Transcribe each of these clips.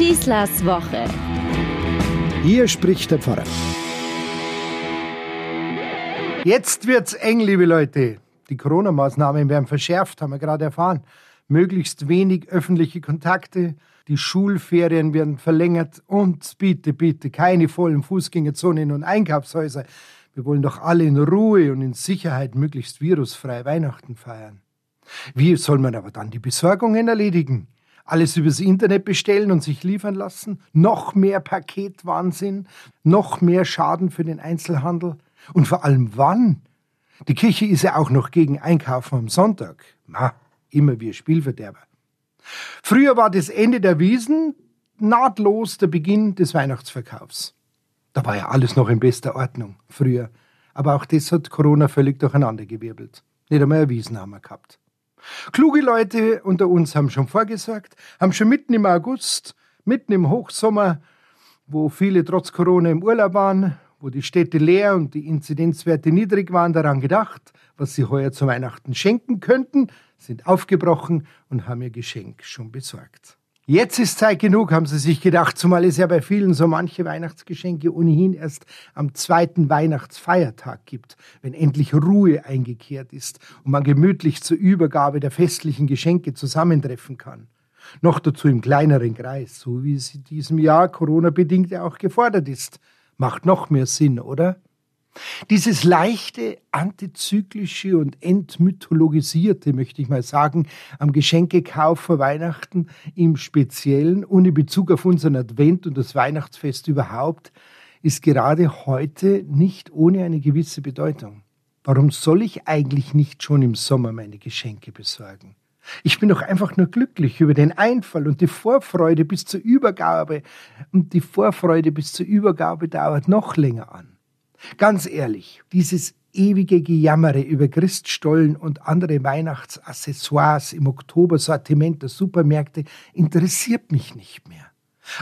Schießlers Woche. Hier spricht der Pfarrer. Jetzt wird's eng, liebe Leute. Die Corona-Maßnahmen werden verschärft, haben wir gerade erfahren. Möglichst wenig öffentliche Kontakte, die Schulferien werden verlängert und bitte, bitte keine vollen Fußgängerzonen und Einkaufshäuser. Wir wollen doch alle in Ruhe und in Sicherheit möglichst virusfrei Weihnachten feiern. Wie soll man aber dann die Besorgungen erledigen? Alles übers Internet bestellen und sich liefern lassen? Noch mehr Paketwahnsinn? Noch mehr Schaden für den Einzelhandel? Und vor allem wann? Die Kirche ist ja auch noch gegen Einkaufen am Sonntag. Na, immer wie Spielverderber. Früher war das Ende der Wiesen nahtlos der Beginn des Weihnachtsverkaufs. Da war ja alles noch in bester Ordnung, früher. Aber auch das hat Corona völlig durcheinandergewirbelt. Nicht einmal eine Wiesen haben wir gehabt. Kluge Leute unter uns haben schon vorgesorgt, haben schon mitten im August, mitten im Hochsommer, wo viele trotz Corona im Urlaub waren, wo die Städte leer und die Inzidenzwerte niedrig waren, daran gedacht, was sie heuer zu Weihnachten schenken könnten, sind aufgebrochen und haben ihr Geschenk schon besorgt. Jetzt ist Zeit genug, haben sie sich gedacht, zumal es ja bei vielen so manche Weihnachtsgeschenke ohnehin erst am zweiten Weihnachtsfeiertag gibt, wenn endlich Ruhe eingekehrt ist und man gemütlich zur Übergabe der festlichen Geschenke zusammentreffen kann. Noch dazu im kleineren Kreis, so wie es in diesem Jahr Corona-bedingt ja auch gefordert ist. Macht noch mehr Sinn, oder? Dieses leichte, antizyklische und entmythologisierte, möchte ich mal sagen, am Geschenkekauf vor Weihnachten im Speziellen und in Bezug auf unseren Advent und das Weihnachtsfest überhaupt, ist gerade heute nicht ohne eine gewisse Bedeutung. Warum soll ich eigentlich nicht schon im Sommer meine Geschenke besorgen? Ich bin doch einfach nur glücklich über den Einfall und die Vorfreude bis zur Übergabe. Und die Vorfreude bis zur Übergabe dauert noch länger an. Ganz ehrlich, dieses ewige Gejammere über Christstollen und andere Weihnachtsaccessoires im Oktobersortiment der Supermärkte interessiert mich nicht mehr.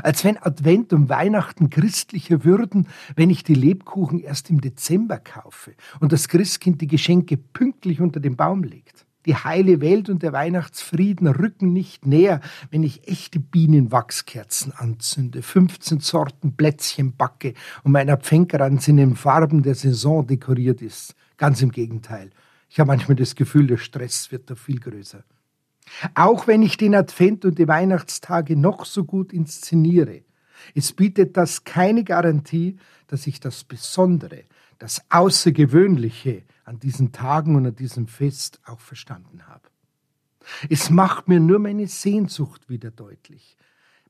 Als wenn Advent und Weihnachten christlicher würden, wenn ich die Lebkuchen erst im Dezember kaufe und das Christkind die Geschenke pünktlich unter den Baum legt. Die heile Welt und der Weihnachtsfrieden rücken nicht näher, wenn ich echte Bienenwachskerzen anzünde, 15 Sorten Plätzchen backe und mein Adventkranz in den Farben der Saison dekoriert ist. Ganz im Gegenteil. Ich habe manchmal das Gefühl, der Stress wird da viel größer. Auch wenn ich den Advent und die Weihnachtstage noch so gut inszeniere, es bietet das keine Garantie, dass ich das Besondere, das Außergewöhnliche an diesen Tagen und an diesem Fest auch verstanden habe. Es macht mir nur meine Sehnsucht wieder deutlich.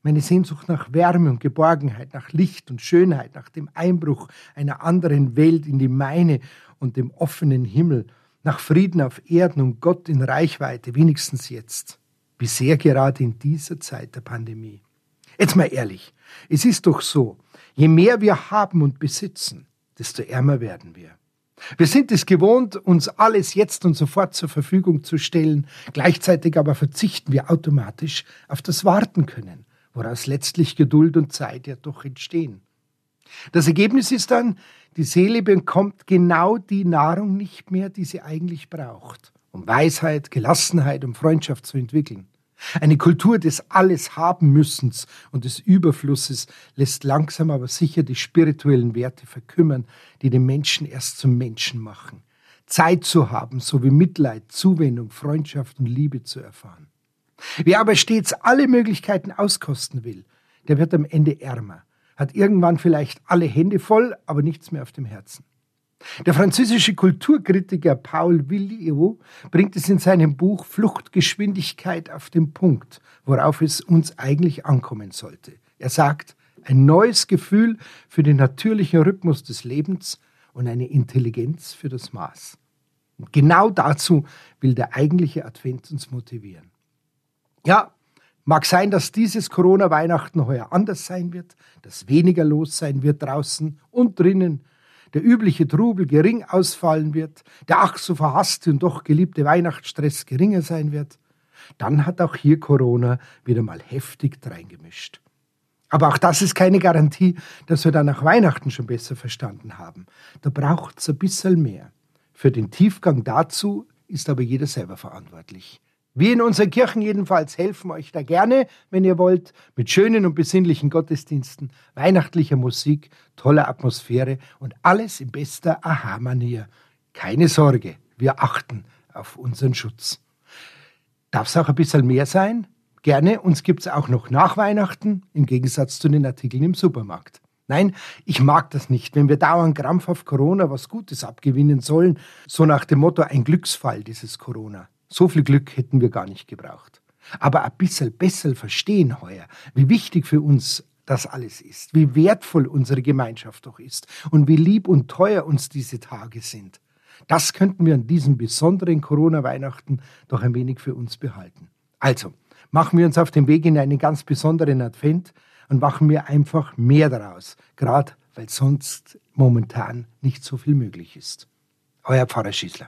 Meine Sehnsucht nach Wärme und Geborgenheit, nach Licht und Schönheit, nach dem Einbruch einer anderen Welt in die meine und dem offenen Himmel, nach Frieden auf Erden und Gott in Reichweite, wenigstens jetzt. Wie sehr gerade in dieser Zeit der Pandemie. Jetzt mal ehrlich, es ist doch so, je mehr wir haben und besitzen, desto ärmer werden wir. Wir sind es gewohnt, uns alles jetzt und sofort zur Verfügung zu stellen, gleichzeitig aber verzichten wir automatisch auf das Warten können, woraus letztlich Geduld und Zeit ja doch entstehen. Das Ergebnis ist dann, die Seele bekommt genau die Nahrung nicht mehr, die sie eigentlich braucht, um Weisheit, Gelassenheit und Freundschaft zu entwickeln. Eine Kultur des Alles haben müssens und des Überflusses lässt langsam aber sicher die spirituellen Werte verkümmern, die den Menschen erst zum Menschen machen. Zeit zu haben, sowie Mitleid, Zuwendung, Freundschaft und Liebe zu erfahren. Wer aber stets alle Möglichkeiten auskosten will, der wird am Ende ärmer, hat irgendwann vielleicht alle Hände voll, aber nichts mehr auf dem Herzen. Der französische Kulturkritiker Paul Villieu bringt es in seinem Buch Fluchtgeschwindigkeit auf den Punkt, worauf es uns eigentlich ankommen sollte. Er sagt, ein neues Gefühl für den natürlichen Rhythmus des Lebens und eine Intelligenz für das Maß. Und genau dazu will der eigentliche Advent uns motivieren. Ja, mag sein, dass dieses Corona-Weihnachten heuer anders sein wird, dass weniger los sein wird draußen und drinnen, der übliche Trubel gering ausfallen wird, der ach so verhasste und doch geliebte Weihnachtsstress geringer sein wird, dann hat auch hier Corona wieder mal heftig dreingemischt. Aber auch das ist keine Garantie, dass wir dann nach Weihnachten schon besser verstanden haben. Da braucht es ein bisschen mehr. Für den Tiefgang dazu ist aber jeder selber verantwortlich. Wir in unseren Kirchen jedenfalls helfen euch da gerne, wenn ihr wollt, mit schönen und besinnlichen Gottesdiensten, weihnachtlicher Musik, toller Atmosphäre und alles in bester Aha-Manier. Keine Sorge, wir achten auf unseren Schutz. Darf es auch ein bisschen mehr sein? Gerne, uns gibt es auch noch nach Weihnachten, im Gegensatz zu den Artikeln im Supermarkt. Nein, ich mag das nicht, wenn wir dauernd krampfhaft Corona was Gutes abgewinnen sollen, so nach dem Motto ein Glücksfall dieses Corona. So viel Glück hätten wir gar nicht gebraucht. Aber ein bisschen besser verstehen heuer, wie wichtig für uns das alles ist, wie wertvoll unsere Gemeinschaft doch ist und wie lieb und teuer uns diese Tage sind. Das könnten wir an diesem besonderen Corona-Weihnachten doch ein wenig für uns behalten. Also, machen wir uns auf den Weg in einen ganz besonderen Advent und machen wir einfach mehr daraus, gerade weil sonst momentan nicht so viel möglich ist. Euer Pfarrer Schießler.